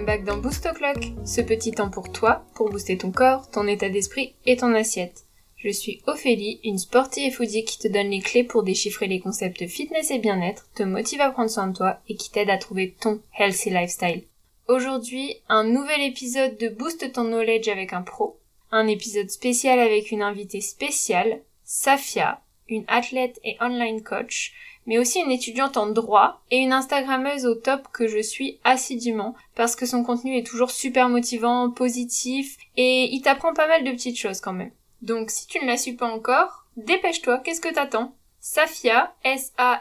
back dans Boost O'Clock, ce petit temps pour toi, pour booster ton corps, ton état d'esprit et ton assiette. Je suis Ophélie, une sportive et foodie qui te donne les clés pour déchiffrer les concepts fitness et bien-être, te motive à prendre soin de toi et qui t'aide à trouver ton healthy lifestyle. Aujourd'hui, un nouvel épisode de Boost ton knowledge avec un pro, un épisode spécial avec une invitée spéciale, Safia, une athlète et online coach, mais aussi une étudiante en droit et une Instagrammeuse au top que je suis assidûment parce que son contenu est toujours super motivant, positif et il t'apprend pas mal de petites choses quand même. Donc si tu ne la suis pas encore, dépêche-toi, qu'est-ce que t'attends? Safia, S-A-F-Y-A-A,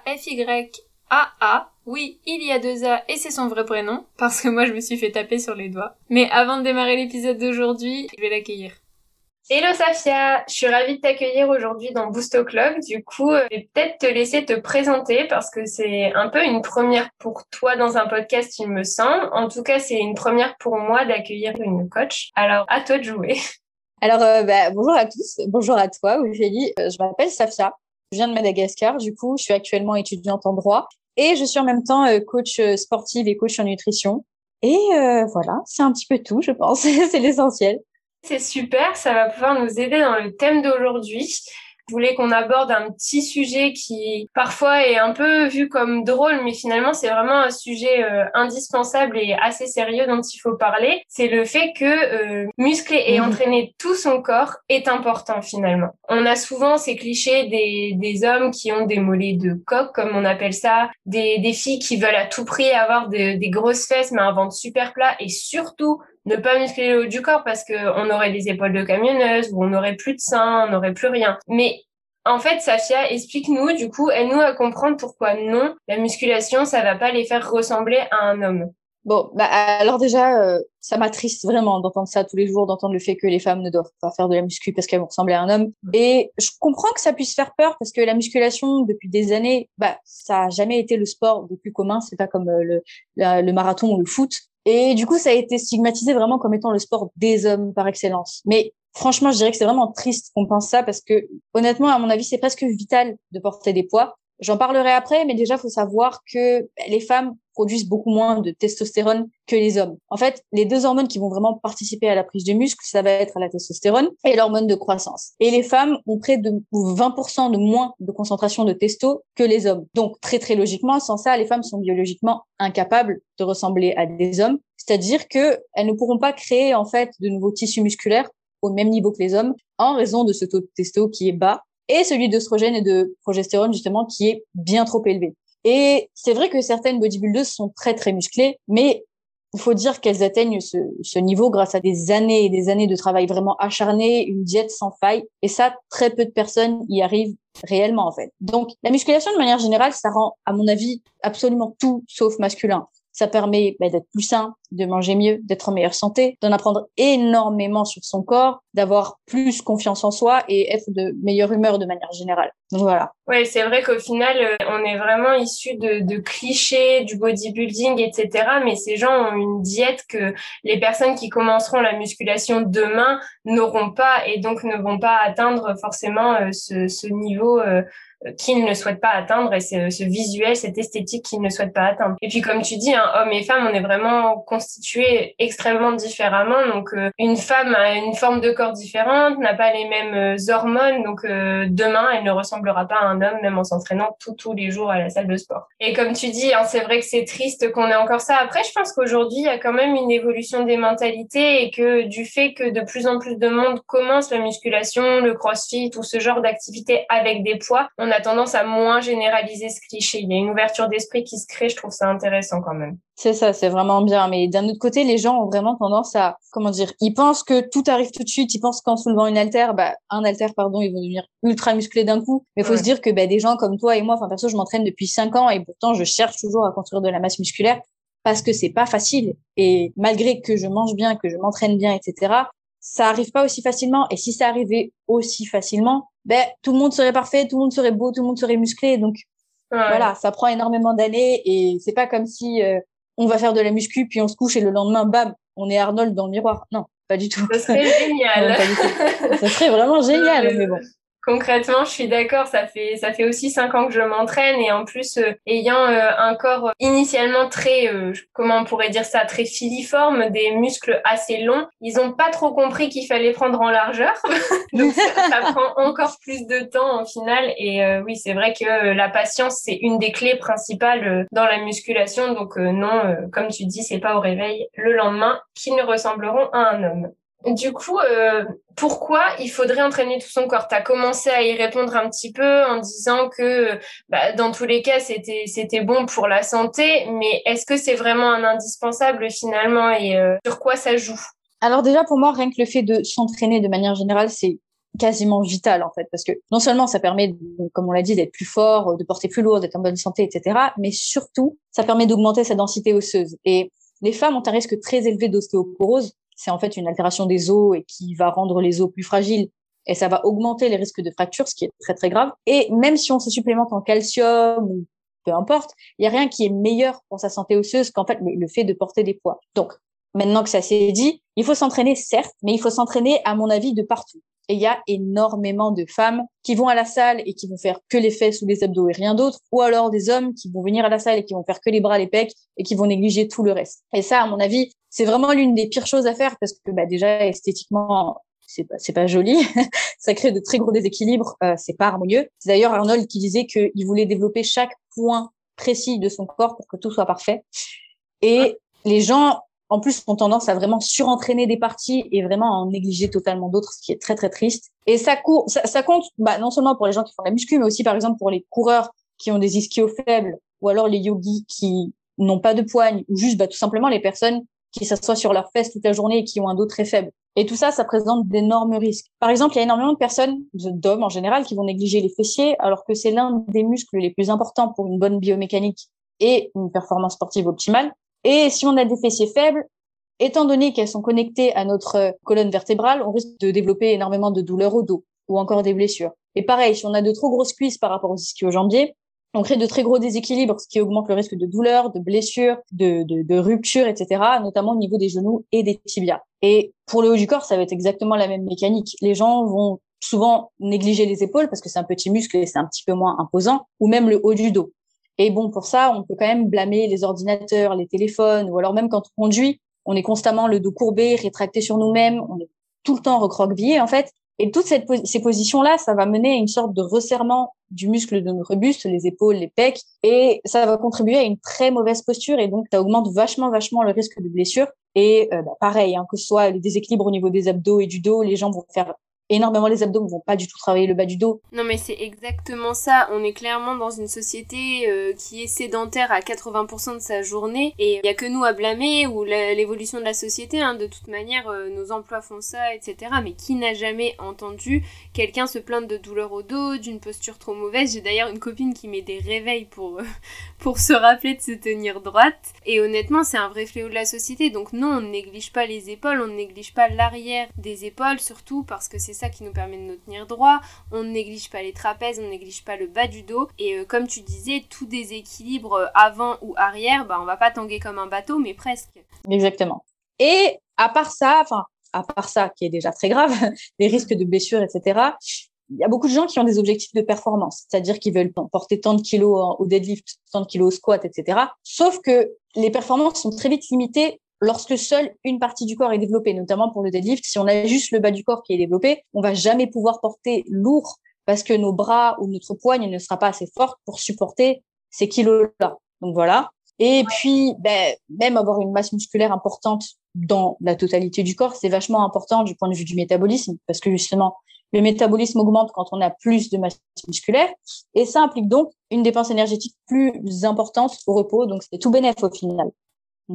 oui, il y a deux A et c'est son vrai prénom, parce que moi je me suis fait taper sur les doigts. Mais avant de démarrer l'épisode d'aujourd'hui, je vais l'accueillir. Hello Safia, je suis ravie de t'accueillir aujourd'hui dans Boost O'Clock. Du coup, euh, je vais peut-être te laisser te présenter parce que c'est un peu une première pour toi dans un podcast, il me semble. En tout cas, c'est une première pour moi d'accueillir une coach. Alors, à toi de jouer. Alors, euh, bah, bonjour à tous, bonjour à toi, Ophélie. Euh, je m'appelle Safia, je viens de Madagascar. Du coup, je suis actuellement étudiante en droit et je suis en même temps coach sportive et coach en nutrition. Et voilà, c'est un petit peu tout, je pense. c'est l'essentiel. C'est super, ça va pouvoir nous aider dans le thème d'aujourd'hui. Je voulais qu'on aborde un petit sujet qui parfois est un peu vu comme drôle, mais finalement c'est vraiment un sujet euh, indispensable et assez sérieux dont il faut parler. C'est le fait que euh, muscler et mhm. entraîner tout son corps est important finalement. On a souvent ces clichés des, des hommes qui ont des mollets de coq, comme on appelle ça, des, des filles qui veulent à tout prix avoir des grosses fesses mais un ventre super plat et surtout ne pas muscler le haut du corps parce que on aurait des épaules de camionneuse ou on n'aurait plus de seins, on n'aurait plus rien. Mais en fait, Safia, explique-nous, du coup, aide-nous à comprendre pourquoi non, la musculation, ça va pas les faire ressembler à un homme. Bon, bah alors déjà, euh, ça m'attriste vraiment d'entendre ça tous les jours, d'entendre le fait que les femmes ne doivent pas faire de la muscu parce qu'elles vont ressembler à un homme. Et je comprends que ça puisse faire peur parce que la musculation, depuis des années, bah ça a jamais été le sport le plus commun. C'est pas comme euh, le, le marathon ou le foot. Et du coup, ça a été stigmatisé vraiment comme étant le sport des hommes par excellence. Mais franchement, je dirais que c'est vraiment triste qu'on pense ça parce que honnêtement, à mon avis, c'est presque vital de porter des poids. J'en parlerai après, mais déjà, faut savoir que les femmes produisent beaucoup moins de testostérone que les hommes. En fait, les deux hormones qui vont vraiment participer à la prise de muscle, ça va être la testostérone et l'hormone de croissance. Et les femmes ont près de 20% de moins de concentration de testo que les hommes. Donc, très très logiquement, sans ça, les femmes sont biologiquement incapables de ressembler à des hommes. C'est-à-dire que elles ne pourront pas créer en fait de nouveaux tissus musculaires au même niveau que les hommes en raison de ce taux de testo qui est bas et celui d'œstrogène et de progestérone justement qui est bien trop élevé. Et c'est vrai que certaines bodybuilders sont très très musclées, mais il faut dire qu'elles atteignent ce, ce, niveau grâce à des années et des années de travail vraiment acharné, une diète sans faille. Et ça, très peu de personnes y arrivent réellement en fait. Donc la musculation de manière générale, ça rend, à mon avis, absolument tout sauf masculin. Ça permet bah, d'être plus sain, de manger mieux, d'être en meilleure santé, d'en apprendre énormément sur son corps, d'avoir plus confiance en soi et être de meilleure humeur de manière générale. Donc voilà. Ouais, c'est vrai qu'au final, euh, on est vraiment issu de, de, clichés, du bodybuilding, etc. Mais ces gens ont une diète que les personnes qui commenceront la musculation demain n'auront pas et donc ne vont pas atteindre forcément euh, ce, ce niveau euh, qu'ils ne souhaitent pas atteindre et ce, ce visuel, cette esthétique qu'ils ne souhaitent pas atteindre. Et puis comme tu dis, hein, hommes et femmes, on est vraiment constitués extrêmement différemment. Donc euh, une femme a une forme de corps différente, n'a pas les mêmes euh, hormones, donc euh, demain elle ne ressemblera pas à un homme même en s'entraînant tous tous les jours à la salle de sport. Et comme tu dis, hein, c'est vrai que c'est triste qu'on ait encore ça. Après, je pense qu'aujourd'hui il y a quand même une évolution des mentalités et que du fait que de plus en plus de monde commence la musculation, le crossfit, tout ce genre d'activités avec des poids, a tendance à moins généraliser ce cliché. Il y a une ouverture d'esprit qui se crée, je trouve ça intéressant quand même. C'est ça, c'est vraiment bien. Mais d'un autre côté, les gens ont vraiment tendance à, comment dire, ils pensent que tout arrive tout de suite. Ils pensent qu'en soulevant une haltère, bah, un haltère, pardon, ils vont devenir ultra musclés d'un coup. Mais il faut se dire que bah, des gens comme toi et moi, enfin perso, je m'entraîne depuis cinq ans et pourtant je cherche toujours à construire de la masse musculaire parce que c'est pas facile. Et malgré que je mange bien, que je m'entraîne bien, etc., ça arrive pas aussi facilement. Et si ça arrivait aussi facilement, ben tout le monde serait parfait, tout le monde serait beau, tout le monde serait musclé. Donc voilà, ça prend énormément d'années et c'est pas comme si euh, on va faire de la muscu puis on se couche et le lendemain bam, on est Arnold dans le miroir. Non, pas du tout. Ça serait génial. ça serait vraiment génial, mais bon. Concrètement, je suis d'accord. Ça fait ça fait aussi cinq ans que je m'entraîne et en plus euh, ayant euh, un corps initialement très euh, comment on pourrait dire ça très filiforme, des muscles assez longs, ils ont pas trop compris qu'il fallait prendre en largeur. Donc ça, prend encore plus de temps en final. Et oui, c'est vrai que la patience c'est une des clés principales dans la musculation. Donc non, comme tu dis, c'est pas au réveil le lendemain qu'ils ne ressembleront à un homme. Du coup, euh, pourquoi il faudrait entraîner tout son corps? Tu as commencé à y répondre un petit peu en disant que bah, dans tous les cas, c'était c'était bon pour la santé, mais est-ce que c'est vraiment un indispensable finalement? Et euh, sur quoi ça joue? Alors déjà, pour moi, rien que le fait de s'entraîner de manière générale, c'est quasiment vital en fait parce que non seulement ça permet comme on l'a dit d'être plus fort de porter plus lourd d'être en bonne santé etc mais surtout ça permet d'augmenter sa densité osseuse. Et les femmes ont un risque très élevé d'ostéoporose c'est en fait une altération des os et qui va rendre les os plus fragiles et ça va augmenter les risques de fracture, ce qui est très très grave. Et même si on se supplémente en calcium ou peu importe, il y a rien qui est meilleur pour sa santé osseuse qu'en fait le, fait de porter des poids. Donc maintenant que ça s'est dit, il faut s'entraîner certes, mais il faut s'entraîner à mon avis de partout. Et il y a énormément de femmes qui vont à la salle et qui vont faire que les fesses ou les abdos et rien d'autre, ou alors des hommes qui vont venir à la salle et qui vont faire que les bras, les pecs et qui vont négliger tout le reste. Et ça, à mon avis, c'est vraiment l'une des pires choses à faire parce que bah, déjà esthétiquement, c'est pas, c'est pas joli, ça crée de très gros déséquilibres, euh, c'est pas harmonieux. C'est d'ailleurs Arnold qui disait qu'il voulait développer chaque point précis de son corps pour que tout soit parfait. Et les gens en plus, ont tendance à vraiment surentraîner des parties et vraiment à en négliger totalement d'autres, ce qui est très très triste. Et ça, court, ça, compte bah, non seulement pour les gens qui font la muscu, mais aussi par exemple pour les coureurs qui ont des ischios faibles, ou alors les yogis qui n'ont pas de poigne, ou juste bah, tout simplement les personnes qui s'assoient sur leurs fesses toute la journée et qui ont un dos très faible. Et tout ça, ça présente d'énormes risques. Par exemple, il y a énormément de personnes, d'hommes en général, qui vont négliger les fessiers, alors que c'est l'un des muscles les plus importants pour une bonne biomécanique et une performance sportive optimale. Et si on a des fessiers faibles, étant donné qu'elles sont connectées à notre colonne vertébrale, on risque de développer énormément de douleurs au dos ou encore des blessures. Et pareil, si on a de trop grosses cuisses par rapport aux ischio-jambiers, on crée de très gros déséquilibres, ce qui augmente le risque de douleurs, de blessures, de, de, de ruptures, etc., notamment au niveau des genoux et des tibias. Et pour le haut du corps, ça va être exactement la même mécanique. Les gens vont souvent négliger les épaules parce que c'est un petit muscle et c'est un petit peu moins imposant, ou même le haut du dos. Et bon, pour ça, on peut quand même blâmer les ordinateurs, les téléphones, ou alors même quand on conduit, on est constamment le dos courbé, rétracté sur nous-mêmes, on est tout le temps recroquevillé en fait. Et toutes ces positions-là, ça va mener à une sorte de resserrement du muscle de notre buste, les épaules, les pecs, et ça va contribuer à une très mauvaise posture, et donc ça augmente vachement, vachement le risque de blessure. Et euh, bah, pareil, hein, que ce soit les déséquilibres au niveau des abdos et du dos, les gens vont faire énormément les abdos, ne vont pas du tout travailler le bas du dos. Non mais c'est exactement ça, on est clairement dans une société euh, qui est sédentaire à 80% de sa journée et il y a que nous à blâmer ou l'évolution de la société, hein. de toute manière euh, nos emplois font ça, etc. Mais qui n'a jamais entendu quelqu'un se plaindre de douleur au dos, d'une posture trop mauvaise? J'ai d'ailleurs une copine qui met des réveils pour, euh, pour se rappeler de se tenir droite et honnêtement c'est un vrai fléau de la société donc non on ne néglige pas les épaules, on ne néglige pas l'arrière des épaules surtout parce que c'est ça qui nous permet de nous tenir droit. On ne néglige pas les trapèzes, on ne néglige pas le bas du dos. Et euh, comme tu disais, tout déséquilibre avant ou arrière, bah, on va pas tanguer comme un bateau, mais presque. Exactement. Et à part ça, enfin, à part ça, qui est déjà très grave, les risques de blessures, etc., il y a beaucoup de gens qui ont des objectifs de performance, c'est-à-dire qu'ils veulent porter tant de kilos au deadlift, tant de kilos au squat, etc. Sauf que les performances sont très vite limitées lorsque seule une partie du corps est développée, notamment pour le deadlift. Si on a juste le bas du corps qui est développé, on va jamais pouvoir porter lourd parce que nos bras ou notre poigne ne sera pas assez forte pour supporter ces kilos-là. Donc voilà. Et puis, ben, même avoir une masse musculaire importante dans la totalité du corps, c'est vachement important du point de vue du métabolisme, parce que justement, le métabolisme augmente quand on a plus de masse musculaire, et ça implique donc une dépense énergétique plus importante au repos, donc c'est tout bénéf au final.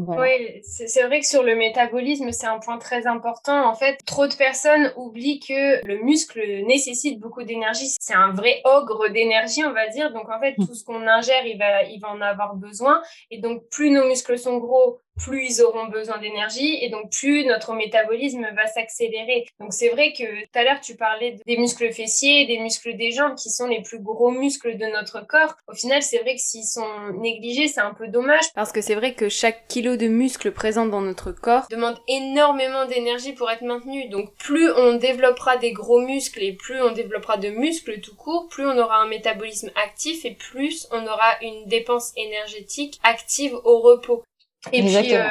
Oui, c'est vrai que sur le métabolisme, c'est un point très important. En fait, trop de personnes oublient que le muscle nécessite beaucoup d'énergie. C'est un vrai ogre d'énergie, on va dire. Donc, en fait, mm. tout ce qu'on ingère, il va, il va en avoir besoin. Et donc, plus nos muscles sont gros, plus ils auront besoin d'énergie et donc plus notre métabolisme va s'accélérer. Donc c'est vrai que tout à l'heure tu parlais des muscles fessiers, des muscles des jambes qui sont les plus gros muscles de notre corps. Au final, c'est vrai que s'ils sont négligés, c'est un peu dommage parce que c'est vrai que chaque kilo de muscle présent dans notre corps demande énormément d'énergie pour être maintenu. Donc plus on développera des gros muscles et plus on développera de muscles tout court, plus on aura un métabolisme actif et plus on aura une dépense énergétique active au repos. Et puis, euh,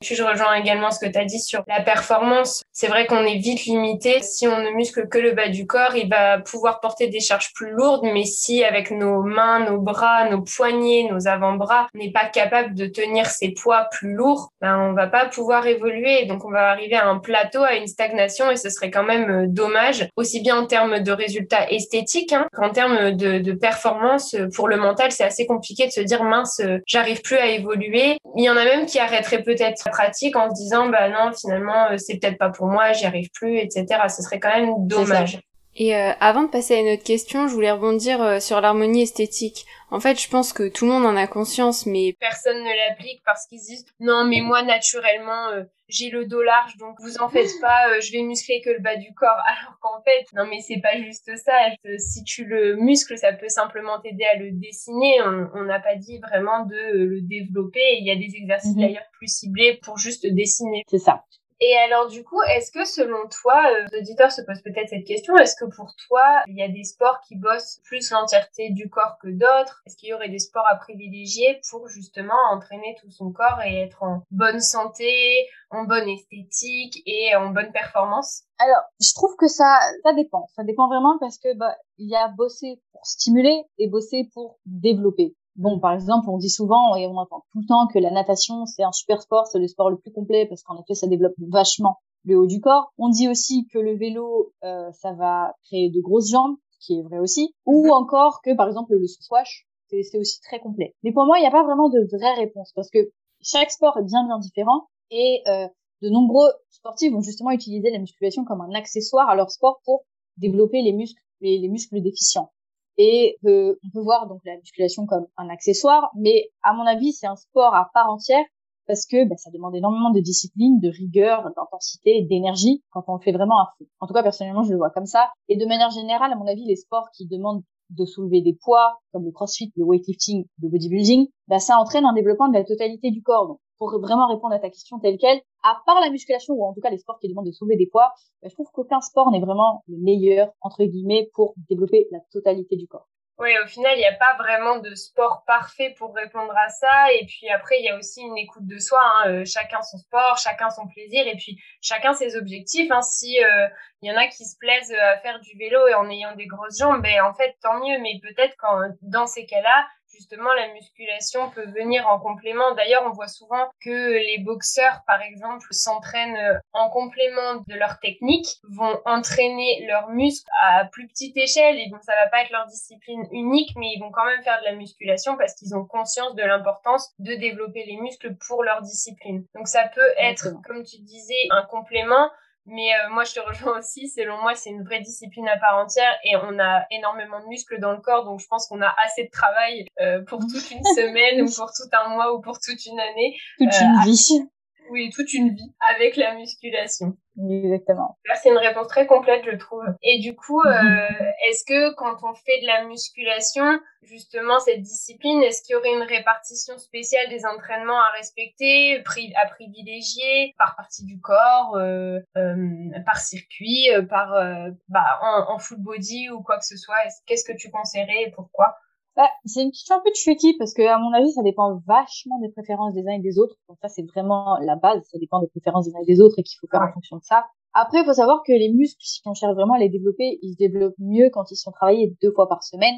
puis, je rejoins également ce que tu as dit sur la performance. C'est vrai qu'on est vite limité. Si on ne muscle que le bas du corps, il va pouvoir porter des charges plus lourdes, mais si avec nos mains, nos bras, nos poignets, nos avant-bras, on n'est pas capable de tenir ces poids plus lourds, ben on va pas pouvoir évoluer. Donc on va arriver à un plateau, à une stagnation, et ce serait quand même euh, dommage, aussi bien en termes de résultats esthétiques hein, qu'en termes de, de performance. Pour le mental, c'est assez compliqué de se dire mince, j'arrive plus à évoluer. Il y en a même qui arrêterait peut-être la pratique en se disant bah non finalement euh, c'est peut-être pas pour moi, j'y arrive plus, etc. Ce serait quand même dommage. Et euh, avant de passer à une autre question, je voulais rebondir euh, sur l'harmonie esthétique. En fait, je pense que tout le monde en a conscience, mais personne ne l'applique parce qu'ils disent non, mais moi naturellement j'ai le dos large, donc vous en faites pas, je vais muscler que le bas du corps. Alors qu'en fait, non mais c'est pas juste ça. Si tu le muscles, ça peut simplement t'aider à le dessiner. On n'a pas dit vraiment de le développer. Il y a des exercices mhm. d'ailleurs plus ciblés pour juste dessiner. C'est ça. Et alors du coup, est-ce que selon toi, euh, les auditeurs se posent peut-être cette question, est-ce que pour toi, il y a des sports qui bossent plus l'entièreté du corps que d'autres? Est-ce qu'il y aurait des sports à privilégier pour justement entraîner tout son corps et être en bonne santé, en bonne esthétique et en bonne performance? Alors, je trouve que ça, ça dépend. Ça dépend vraiment parce que bah, il y a bosser pour stimuler et bosser pour développer. Bon, par exemple, on dit souvent et on entend tout le temps que la natation, c'est un super sport, c'est le sport le plus complet parce qu'en effet, ça développe vachement le haut du corps. On dit aussi que le vélo, euh, ça va créer de grosses jambes, ce qui est vrai aussi. Ou mhm. encore que, par exemple, le squash, c'est aussi très complet. Mais pour moi, il n'y a pas vraiment de vraie réponse parce que chaque sport est bien bien différent et euh, de nombreux sportifs vont justement utiliser la musculation comme un accessoire à leur sport pour développer les muscles, les muscles déficients. Et euh, on peut voir donc la musculation comme un accessoire, mais à mon avis, c'est un sport à part entière parce que bah, ça demande énormément de discipline, de rigueur, d'intensité, d'énergie quand on le fait vraiment à fond. En tout cas, personnellement, je le vois comme ça. Et de manière générale, à mon avis, les sports qui demandent de soulever des poids, comme le crossfit, le weightlifting, le bodybuilding, bah, ça entraîne un développement de la totalité du corps. Pour vraiment répondre à ta question telle quelle, à part la musculation ou en tout cas les sports qui demandent de soulever des poids, bah, je trouve qu'aucun sport n'est vraiment le meilleur entre guillemets pour développer la totalité du corps. Oui, au final, il n'y a pas vraiment de sport parfait pour répondre à ça. Et puis après, il y a aussi une écoute de soi. Hein. Euh, chacun son sport, chacun son plaisir, et puis chacun ses objectifs. Hein. Si euh, il y en a qui se plaisent à faire du vélo et en ayant des grosses jambes, ben en fait tant mieux. Mais peut-être quand dans ces cas-là, justement la musculation peut venir en complément. D'ailleurs, on voit souvent que les boxeurs, par exemple, s'entraînent euh, en complément de leur technique, vont entraîner leurs muscles à plus petite échelle et donc ça va pas être leur discipline unique, mais ils vont quand même faire de la musculation parce qu'ils ont conscience de l'importance de développer les muscles pour leur discipline. Donc ça peut être, comme tu disais, un complément mais euh, moi, je te rejoins aussi. Selon moi, c'est une vraie discipline à part entière et on a énormément de muscles dans le corps. Donc, je pense qu'on a assez de travail euh, pour toute une semaine ou pour tout un mois ou pour toute une année. Toute une euh, vie. Oui, toute une vie avec la musculation. Exactement. C'est une réponse très complète, je trouve. Et du coup, euh, est-ce que quand on fait de la musculation, justement, cette discipline, est-ce qu'il y aurait une répartition spéciale des entraînements à respecter, à privilégier par partie du corps, euh, euh, par circuit, euh, par bah, en, en full body ou quoi que ce soit? Qu'est-ce que tu conseillerais et pourquoi? Bah, c'est une question un peu tricky parce que, à mon avis, ça dépend vachement des préférences des uns et des autres. Donc ça, c'est vraiment la base. Ça dépend des préférences des uns et des autres et qu'il faut faire en fonction de ça. Après, il faut savoir que les muscles, si on cherche vraiment à les développer, ils se développent mieux quand ils sont travaillés deux fois par semaine.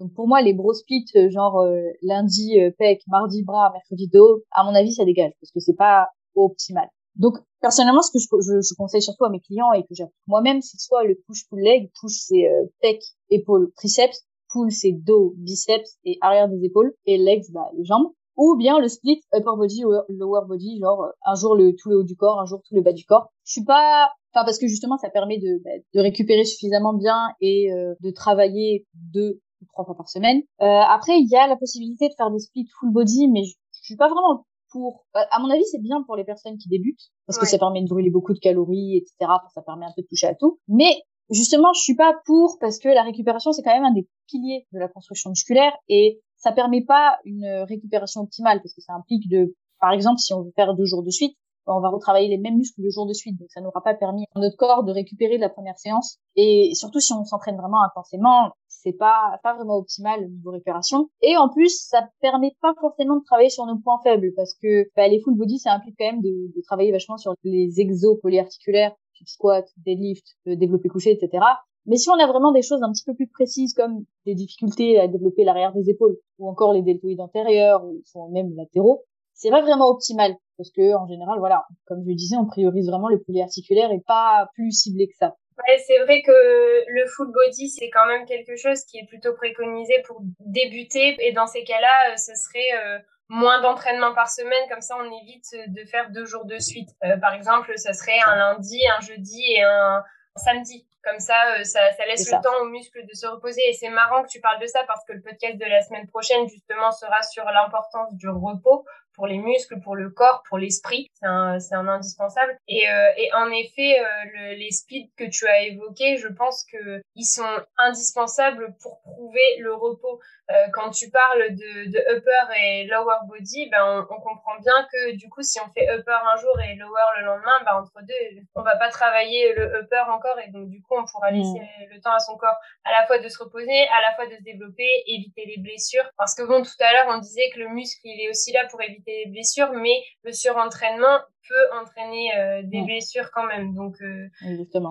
Donc pour moi, les bro splits, euh, genre euh, lundi euh, pec, mardi bras, mercredi dos, à mon avis, ça dégage parce que c'est pas optimal. Donc personnellement, ce que je, je, conseille surtout à mes clients et que j'applique moi-même, c'est soit le push-pull leg, push c'est pec, épaule, triceps, pull c'est dos, biceps et arrière des épaules et legs bah les jambes ou bien le split upper body lower body genre un jour le tout le haut du corps un jour tout le bas du corps je suis pas enfin parce que justement ça permet de bah, de récupérer suffisamment bien et euh, de travailler deux ou trois fois par semaine euh, après il y a la possibilité de faire des splits full body mais je, je suis pas vraiment pour. À mon avis, c'est bien pour les personnes qui débutent parce que ça permet de brûler beaucoup de calories, etc. Ça permet un peu de toucher à tout. Mais justement, je suis pas pour parce que la récupération c'est quand même un des piliers de la construction musculaire et ça permet pas une récupération optimale parce que ça implique de, par exemple, si on veut faire deux jours de suite, on va retravailler les mêmes muscles le jour de suite. Donc ça n'aura pas permis à notre corps de récupérer de la première séance. Et surtout si on s'entraîne vraiment intensément, c'est pas pas vraiment optimal au niveau récupération. Et en plus, ça permet pas forcément de travailler sur nos points faibles parce que bah, les full body, ça implique quand même de, travailler vachement sur les exos polyarticulaires, type squat, deadlift, développer couché, etc. Mais si on a vraiment des choses un petit peu plus précises comme des difficultés à développer l'arrière des épaules ou encore les deltoïdes antérieurs ou même latéraux, c'est pas vraiment optimal parce que en général, voilà, comme je le disais, on priorise vraiment le polyarticulaire et pas plus ciblé que ça. C'est vrai que le full body, c'est quand même quelque chose qui est plutôt préconisé pour débuter. Et dans ces cas-là, euh, ce serait euh, moins d'entraînement par semaine. Comme ça, on évite de faire deux jours de suite. Euh, par exemple, ça serait un lundi, un jeudi et un samedi. Comme ça, ça, ça laisse le temps aux muscles de se reposer. Et c'est marrant que tu parles de ça parce que le podcast de la semaine prochaine, justement, sera sur l'importance du repos pour les muscles, pour le corps, pour l'esprit. C'est un, un indispensable. Et, euh, et en effet, euh, les speeds que tu as évoqués, je pense que ils sont indispensables pour prouver le repos. Euh, quand tu parles de, de upper et lower body, ben on, on, comprend bien que du coup, si on fait upper un jour et lower le lendemain, ben entre deux, on va pas travailler le upper encore et donc du coup, on pourra laisser mm. le temps à son corps à la fois de se reposer, à la fois de se développer, éviter les blessures. Parce que bon, tout à l'heure, on disait que le muscle, il est aussi là pour éviter des blessures, mais le surentraînement peut entraîner euh, des blessures quand même. Donc, euh, Justement.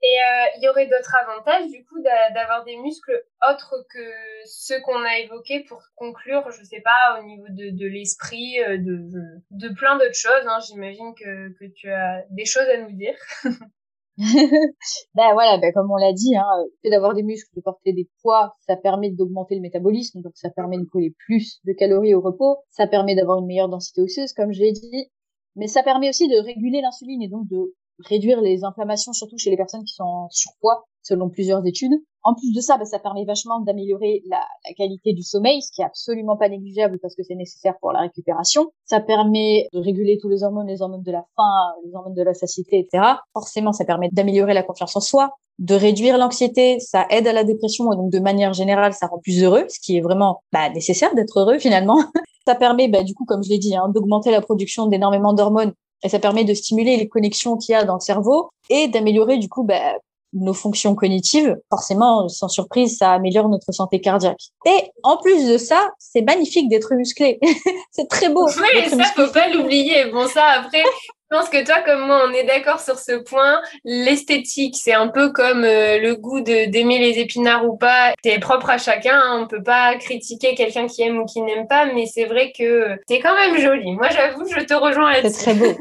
Et euh, il y aurait d'autres avantages du coup d'avoir des muscles autres que ceux qu'on a évoqués pour conclure, je sais pas, au niveau de, de l'esprit, de, de, plein d'autres choses. Hein. J'imagine que, que tu as des choses à nous dire. ben voilà, ben comme on l'a dit, hein, le d'avoir des muscles, de porter des poids, ça permet d'augmenter le métabolisme, donc ça permet de coller plus de calories au repos, ça permet d'avoir une meilleure densité osseuse, comme je l'ai dit, mais ça permet aussi de réguler l'insuline et donc de réduire les inflammations, surtout chez les personnes qui sont en surpoids, selon plusieurs études. En plus de ça, bah, ça permet vachement d'améliorer la, qualité du sommeil, ce qui est absolument pas négligeable parce que c'est nécessaire pour la récupération. Ça permet de réguler tous les hormones, les hormones de la faim, les hormones de la satiété, etc. Forcément, ça permet d'améliorer la confiance en soi, de réduire l'anxiété, ça aide à la dépression et donc de manière générale, ça rend plus heureux, ce qui est vraiment bah, nécessaire d'être heureux finalement. ça permet, bah, du coup, comme je l'ai dit, hein, d'augmenter la production d'énormément d'hormones et ça permet de stimuler les connexions qu'il y a dans le cerveau et d'améliorer du coup bah, nos fonctions cognitives. Forcément, sans surprise, ça améliore notre santé cardiaque. Et en plus de ça, c'est magnifique d'être musclé. c'est très beau. Oui, ça faut pas l'oublier. Bon, ça après, je pense que toi, comme moi, on est d'accord sur ce point. L'esthétique, c'est un peu comme euh, le goût de d'aimer les épinards ou pas. C'est propre à chacun. Hein. On peut pas critiquer quelqu'un qui aime ou qui n'aime pas, mais c'est vrai que c'est quand même joli. Moi, j'avoue, je te rejoins là-dessus. C'est très beau.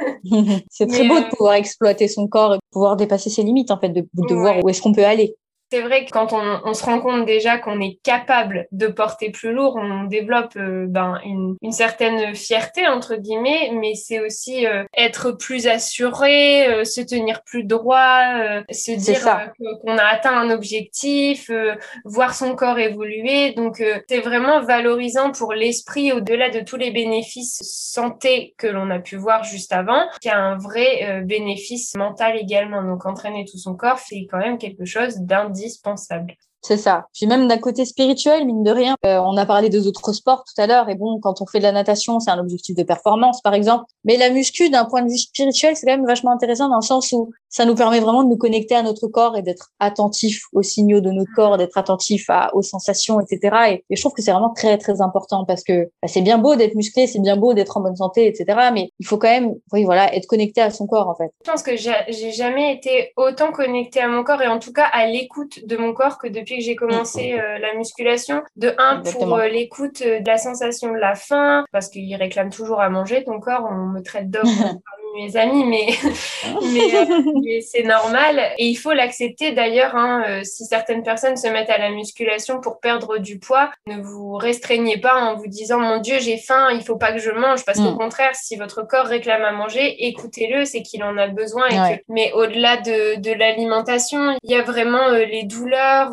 c'est très beau de euh, pouvoir exploiter son corps et de pouvoir dépasser ses limites, en fait, de, de voir où est-ce qu'on peut aller. C'est vrai que quand on, on se rend compte déjà qu'on est capable de porter plus lourd, on développe euh, ben, une, une, certaine fierté entre guillemets, mais c'est aussi euh, être plus assuré, euh, se tenir plus droit, se dire qu'on a atteint un objectif, voir son corps évoluer. Donc c'est vraiment valorisant pour l'esprit au-delà de tous les bénéfices santé que l'on a pu voir juste avant, qui a un vrai bénéfice mental également. Donc entraîner tout son corps, c'est quand même quelque chose d'un indispensable. C'est ça. Puis même d'un côté spirituel, mine de rien, euh, on a parlé des autres sports tout à l'heure. Et bon, quand on fait de la natation, c'est un objectif de performance, par exemple. Mais la muscu, d'un point de vue spirituel, c'est quand même vachement intéressant dans le sens où ça nous permet vraiment de nous connecter à notre corps et d'être attentif aux signaux de notre corps, d'être attentif aux sensations, etc. Et, je trouve que c'est vraiment très très important parce que bah, c'est bien beau d'être musclé, c'est bien beau d'être en bonne santé, etc. Mais il faut quand même, oui, voilà, être connecté à son corps en fait. Je pense que j'ai jamais été autant connecté à mon corps et en tout cas à l'écoute de mon corps que depuis que j'ai commencé mm. euh, la musculation. De un pour euh, l'écoute de la sensation de la faim parce qu'il réclame toujours à manger ton corps. On me traite d'homme mes amis, mais, euh, mais, c'est normal. Et il faut l'accepter d'ailleurs. Hein, euh, si certaines personnes se mettent à la musculation pour perdre du poids, ne vous restreignez pas en vous disant mon Dieu, j'ai faim, il faut pas que je mange. Parce qu'au mm. contraire, si votre corps réclame à manger, écoutez-le, c'est qu'il en a besoin. Mais au-delà de, de l'alimentation, il y a vraiment euh, les douleurs.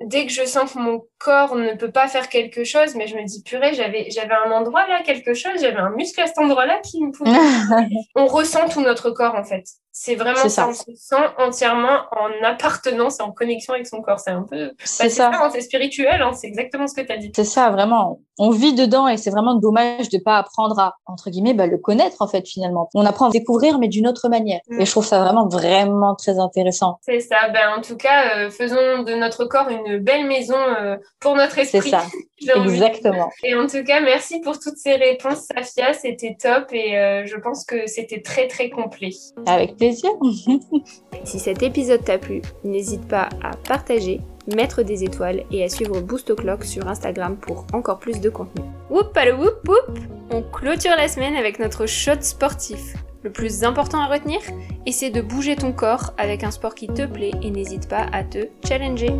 dès que je sens que mon corps ne peut pas faire quelque chose, mais je me dis, purée, j'avais, j'avais un endroit là, quelque chose, j'avais un muscle à cet endroit-là qui me pouvait. on ressent tout notre corps, en fait. C'est vraiment ça. On se sent entièrement en appartenance et en connexion avec son corps. C'est un peu. C'est ça. Hein, c'est spirituel, hein, c'est exactement ce que tu as dit. C'est ça, vraiment. On vit dedans et c'est vraiment dommage de pas apprendre à, entre guillemets, bah, le connaître, en fait, finalement. On apprend à découvrir, mais d'une autre manière. Mm. Et je trouve ça vraiment, vraiment très intéressant. C'est ça. Ben, en tout cas, euh, faisons de notre corps une belle maison euh, pour notre esprit. C'est ça. Exactement. Et en tout cas, merci pour toutes ces réponses, Safia. C'était top et euh, je pense que c'était très, très complet. Avec plaisir. si cet épisode t'a plu, n'hésite pas à partager, mettre des étoiles et à suivre Boost O'Clock sur Instagram pour encore plus de contenu. Whoop, whoop, whoop On clôture la semaine avec notre shot sportif. Le plus important à retenir, essaie de bouger ton corps avec un sport qui te plaît et n'hésite pas à te challenger.